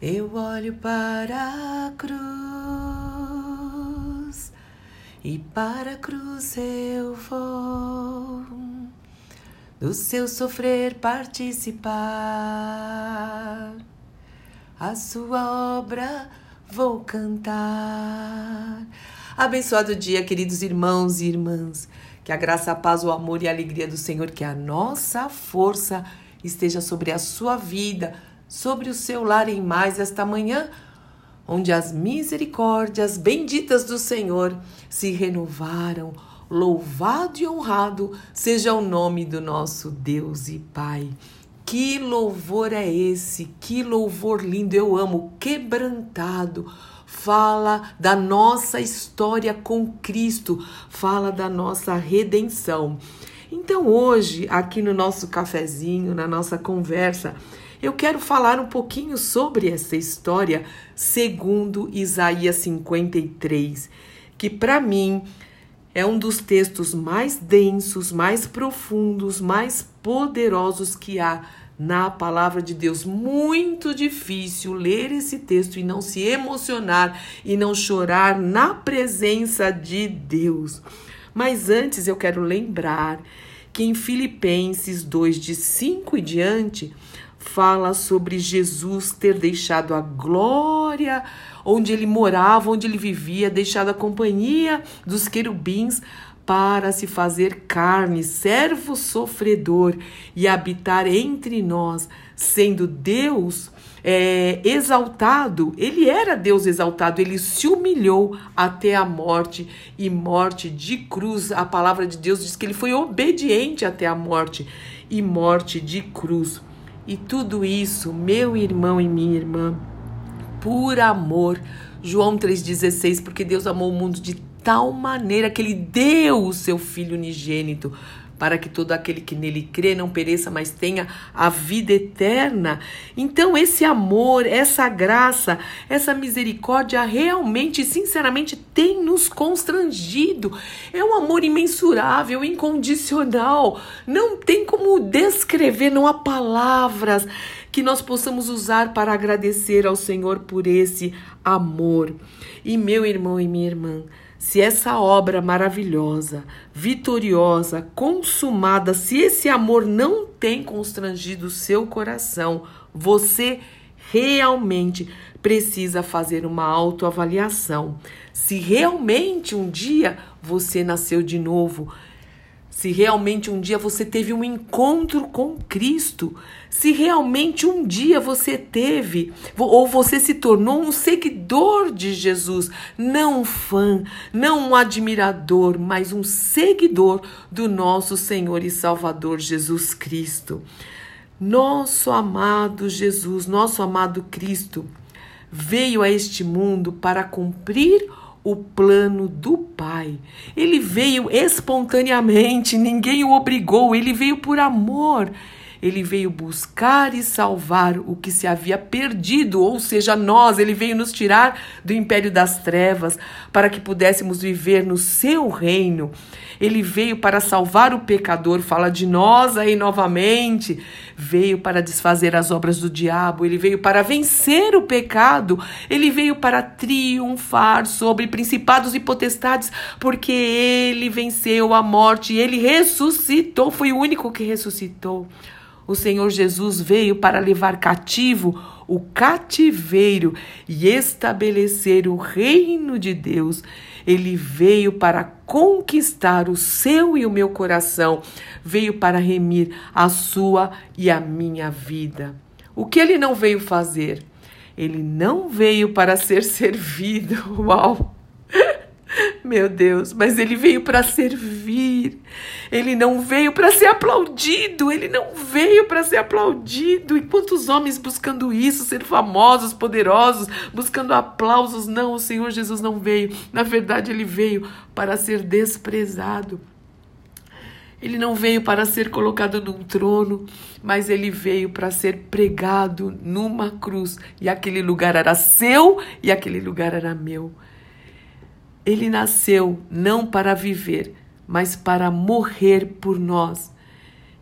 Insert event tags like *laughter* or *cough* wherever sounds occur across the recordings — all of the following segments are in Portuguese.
Eu olho para a cruz e para a cruz eu vou do seu sofrer participar. A sua obra vou cantar. Abençoado dia, queridos irmãos e irmãs. Que a graça, a paz, o amor e a alegria do Senhor, que a nossa força esteja sobre a sua vida sobre o seu lar em mais esta manhã, onde as misericórdias benditas do Senhor se renovaram. Louvado e honrado seja o nome do nosso Deus e Pai. Que louvor é esse? Que louvor lindo! Eu amo, quebrantado. Fala da nossa história com Cristo, fala da nossa redenção. Então, hoje, aqui no nosso cafezinho, na nossa conversa, eu quero falar um pouquinho sobre essa história segundo Isaías 53, que para mim é um dos textos mais densos, mais profundos, mais poderosos que há na palavra de Deus. Muito difícil ler esse texto e não se emocionar e não chorar na presença de Deus. Mas antes eu quero lembrar que em Filipenses 2, de 5 e diante, fala sobre Jesus ter deixado a glória onde ele morava, onde ele vivia, deixado a companhia dos querubins para se fazer carne, servo sofredor e habitar entre nós, sendo Deus é, exaltado. Ele era Deus exaltado, ele se humilhou até a morte e morte de cruz. A palavra de Deus diz que ele foi obediente até a morte e morte de cruz. E tudo isso, meu irmão e minha irmã, por amor. João 3,16, porque Deus amou o mundo de tal maneira que ele deu o seu Filho unigênito para que todo aquele que nele crê não pereça, mas tenha a vida eterna. Então, esse amor, essa graça, essa misericórdia realmente, sinceramente, tem nos constrangido. É um amor imensurável, incondicional. Não tem como descrever, não há palavras que nós possamos usar para agradecer ao Senhor por esse amor. E meu irmão e minha irmã, se essa obra maravilhosa, vitoriosa, consumada, se esse amor não tem constrangido o seu coração, você realmente precisa fazer uma autoavaliação. Se realmente um dia você nasceu de novo, se realmente um dia você teve um encontro com Cristo, se realmente um dia você teve ou você se tornou um seguidor de Jesus, não um fã, não um admirador, mas um seguidor do nosso Senhor e Salvador Jesus Cristo. Nosso amado Jesus, nosso amado Cristo, veio a este mundo para cumprir o plano do Pai. Ele veio espontaneamente, ninguém o obrigou, ele veio por amor. Ele veio buscar e salvar o que se havia perdido, ou seja, nós. Ele veio nos tirar do império das trevas para que pudéssemos viver no seu reino. Ele veio para salvar o pecador, fala de nós aí novamente. Veio para desfazer as obras do diabo, ele veio para vencer o pecado, ele veio para triunfar sobre principados e potestades, porque ele venceu a morte, ele ressuscitou, foi o único que ressuscitou. O Senhor Jesus veio para levar cativo o cativeiro e estabelecer o reino de Deus. Ele veio para conquistar o seu e o meu coração, veio para remir a sua e a minha vida. O que ele não veio fazer? Ele não veio para ser *laughs* servido. Uau! Meu Deus, mas ele veio para servir. Ele não veio para ser aplaudido. Ele não veio para ser aplaudido. E quantos homens buscando isso, ser famosos, poderosos, buscando aplausos? Não, o Senhor Jesus não veio. Na verdade, ele veio para ser desprezado. Ele não veio para ser colocado num trono, mas ele veio para ser pregado numa cruz. E aquele lugar era seu e aquele lugar era meu. Ele nasceu não para viver, mas para morrer por nós.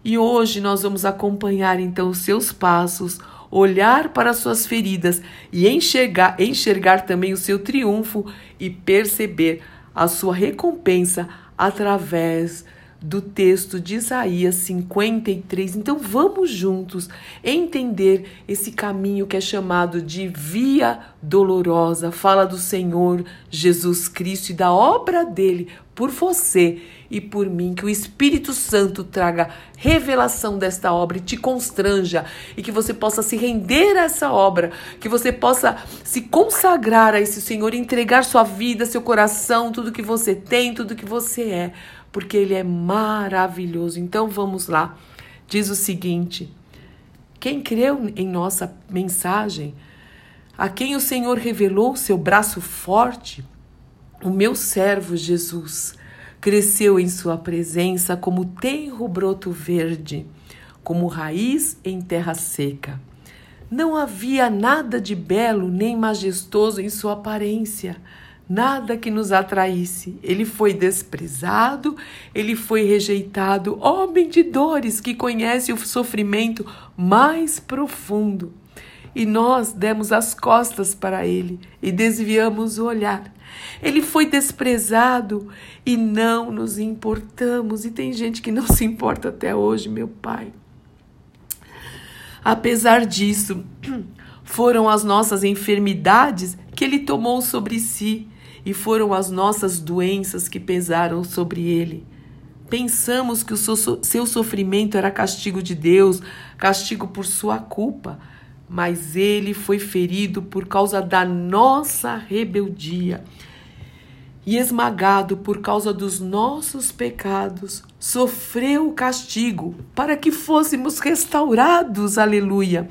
E hoje nós vamos acompanhar então os seus passos, olhar para suas feridas e enxergar, enxergar também o seu triunfo e perceber a sua recompensa através do texto de Isaías 53. Então vamos juntos entender esse caminho que é chamado de via dolorosa. Fala do Senhor Jesus Cristo e da obra dele por você e por mim. Que o Espírito Santo traga revelação desta obra e te constranja e que você possa se render a essa obra, que você possa se consagrar a esse Senhor, entregar sua vida, seu coração, tudo que você tem, tudo que você é, porque Ele é maravilhoso. Então vamos lá. Diz o seguinte: quem creu em nossa mensagem, a quem o Senhor revelou seu braço forte, o meu servo Jesus cresceu em sua presença como tenro broto verde, como raiz em terra seca. Não havia nada de belo nem majestoso em sua aparência, nada que nos atraísse. Ele foi desprezado, ele foi rejeitado, homem de dores que conhece o sofrimento mais profundo. E nós demos as costas para ele e desviamos o olhar. Ele foi desprezado e não nos importamos. E tem gente que não *laughs* se importa até hoje, meu pai. Apesar disso, *clears throat* foram as nossas enfermidades que ele tomou sobre si e foram as nossas doenças que pesaram sobre ele. Pensamos que o seu sofrimento era castigo de Deus, castigo por sua culpa, mas ele foi ferido por causa da nossa rebeldia e esmagado por causa dos nossos pecados, sofreu o castigo para que fôssemos restaurados. Aleluia.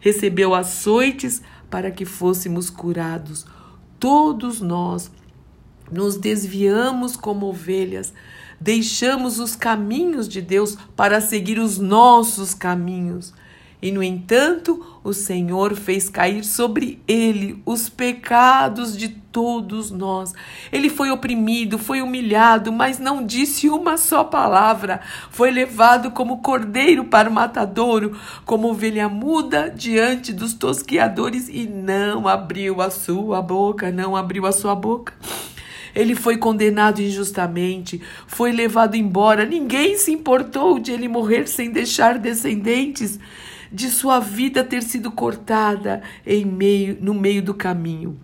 Recebeu açoites para que fôssemos curados. Todos nós nos desviamos como ovelhas, deixamos os caminhos de Deus para seguir os nossos caminhos. E, no entanto, o Senhor fez cair sobre ele os pecados de todos nós. Ele foi oprimido, foi humilhado, mas não disse uma só palavra. Foi levado como cordeiro para o matadouro, como ovelha muda diante dos tosqueadores e não abriu a sua boca, não abriu a sua boca. Ele foi condenado injustamente, foi levado embora. Ninguém se importou de ele morrer sem deixar descendentes de sua vida ter sido cortada em meio, no meio do caminho.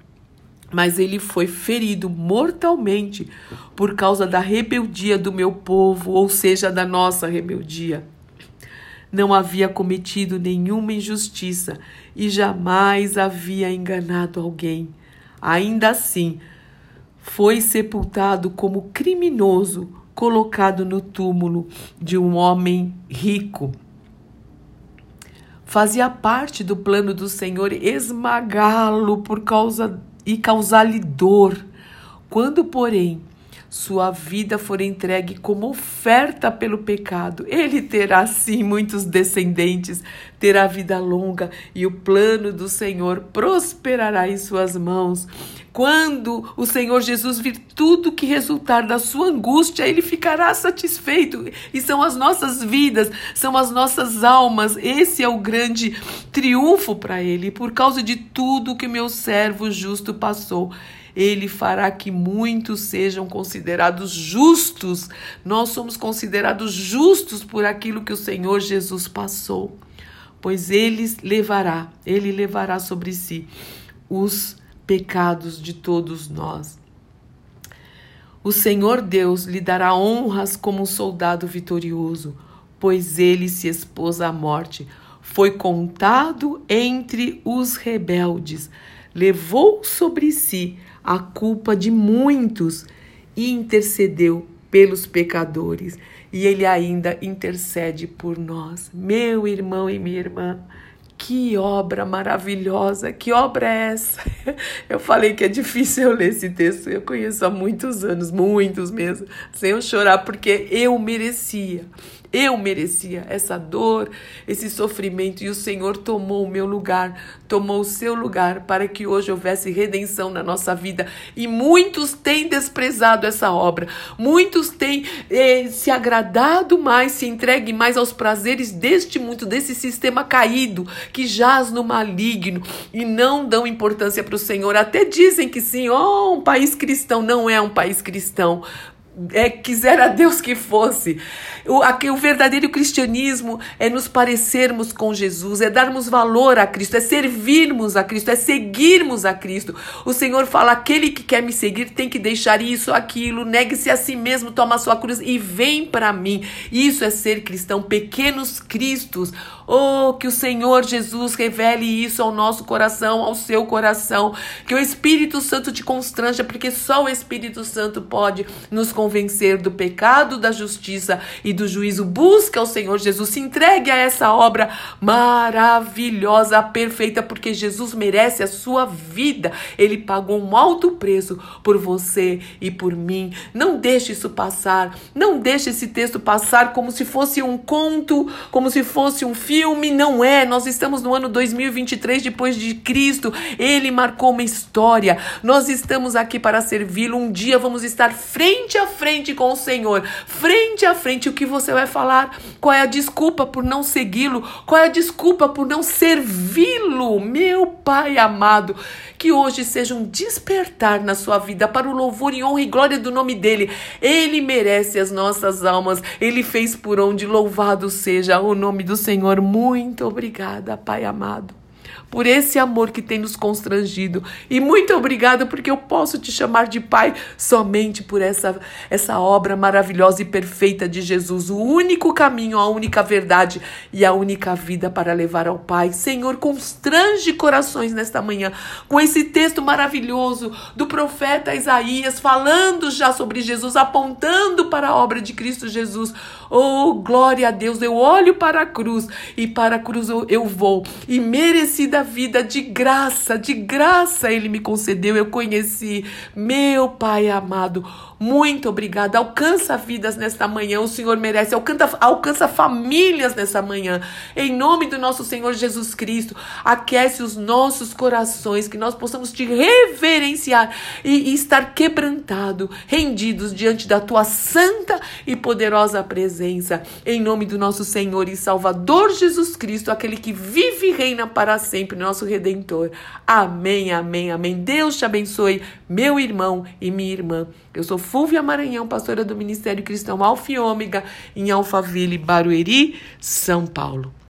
Mas ele foi ferido mortalmente por causa da rebeldia do meu povo, ou seja, da nossa rebeldia. Não havia cometido nenhuma injustiça e jamais havia enganado alguém. Ainda assim, foi sepultado como criminoso, colocado no túmulo de um homem rico fazia parte do plano do Senhor esmagá-lo por causa e causar-lhe dor. Quando, porém, sua vida for entregue como oferta pelo pecado, ele terá sim muitos descendentes, terá vida longa e o plano do Senhor prosperará em suas mãos. Quando o Senhor Jesus vir tudo que resultar da sua angústia, ele ficará satisfeito. E são as nossas vidas, são as nossas almas. Esse é o grande triunfo para ele. Por causa de tudo que meu servo justo passou, ele fará que muitos sejam considerados justos. Nós somos considerados justos por aquilo que o Senhor Jesus passou, pois ele levará, ele levará sobre si os pecados de todos nós. O Senhor Deus lhe dará honras como um soldado vitorioso, pois ele se expôs à morte. Foi contado entre os rebeldes, levou sobre si a culpa de muitos e intercedeu pelos pecadores. E ele ainda intercede por nós. Meu irmão e minha irmã, que obra maravilhosa, que obra é essa? *laughs* Eu falei que é difícil eu ler esse texto, eu conheço há muitos anos, muitos mesmo, sem eu chorar, porque eu merecia. Eu merecia essa dor, esse sofrimento, e o Senhor tomou o meu lugar, tomou o seu lugar para que hoje houvesse redenção na nossa vida. E muitos têm desprezado essa obra, muitos têm eh, se agradado mais, se entregue mais aos prazeres deste mundo, desse sistema caído que jaz no maligno e não dão importância para o Senhor. Até dizem que sim, oh, um país cristão não é um país cristão é, quisera Deus que fosse. O, aqui, o verdadeiro cristianismo é nos parecermos com Jesus, é darmos valor a Cristo, é servirmos a Cristo, é seguirmos a Cristo. O Senhor fala: aquele que quer me seguir tem que deixar isso, aquilo, negue-se a si mesmo, toma a sua cruz e vem para mim. Isso é ser cristão, pequenos cristos. Oh, que o Senhor Jesus revele isso ao nosso coração, ao seu coração. Que o Espírito Santo te constranja, porque só o Espírito Santo pode nos convencer do pecado, da justiça e do juízo. Busca o Senhor Jesus, se entregue a essa obra maravilhosa, perfeita, porque Jesus merece a sua vida. Ele pagou um alto preço por você e por mim. Não deixe isso passar. Não deixe esse texto passar como se fosse um conto, como se fosse um filme filme não é. Nós estamos no ano 2023 depois de Cristo. Ele marcou uma história. Nós estamos aqui para servi-lo. Um dia vamos estar frente a frente com o Senhor. Frente a frente. O que você vai falar? Qual é a desculpa por não segui-lo? Qual é a desculpa por não servi-lo? Meu Pai amado, que hoje seja um despertar na sua vida para o louvor e honra e glória do nome dele. Ele merece as nossas almas. Ele fez por onde louvado seja o nome do Senhor muito obrigada, Pai amado por esse amor que tem nos constrangido. E muito obrigada porque eu posso te chamar de Pai somente por essa, essa obra maravilhosa e perfeita de Jesus, o único caminho, a única verdade e a única vida para levar ao Pai. Senhor, constrange corações nesta manhã com esse texto maravilhoso do profeta Isaías falando já sobre Jesus, apontando para a obra de Cristo Jesus. Oh, glória a Deus! Eu olho para a cruz e para a cruz eu, eu vou e merecida vida de graça, de graça Ele me concedeu. Eu conheci, meu Pai amado. Muito obrigada. Alcança vidas nesta manhã, o Senhor merece. Alcança, alcança famílias nessa manhã. Em nome do nosso Senhor Jesus Cristo, aquece os nossos corações, que nós possamos te reverenciar e, e estar quebrantado, rendidos diante da tua santa e poderosa presença. Em nome do nosso Senhor e Salvador Jesus Cristo, aquele que vive e reina para sempre, nosso Redentor. Amém, amém, amém. Deus te abençoe, meu irmão e minha irmã. Eu sou Fúvia Maranhão, pastora do Ministério Cristão Alfa e Ômega, em Alphaville, Barueri, São Paulo.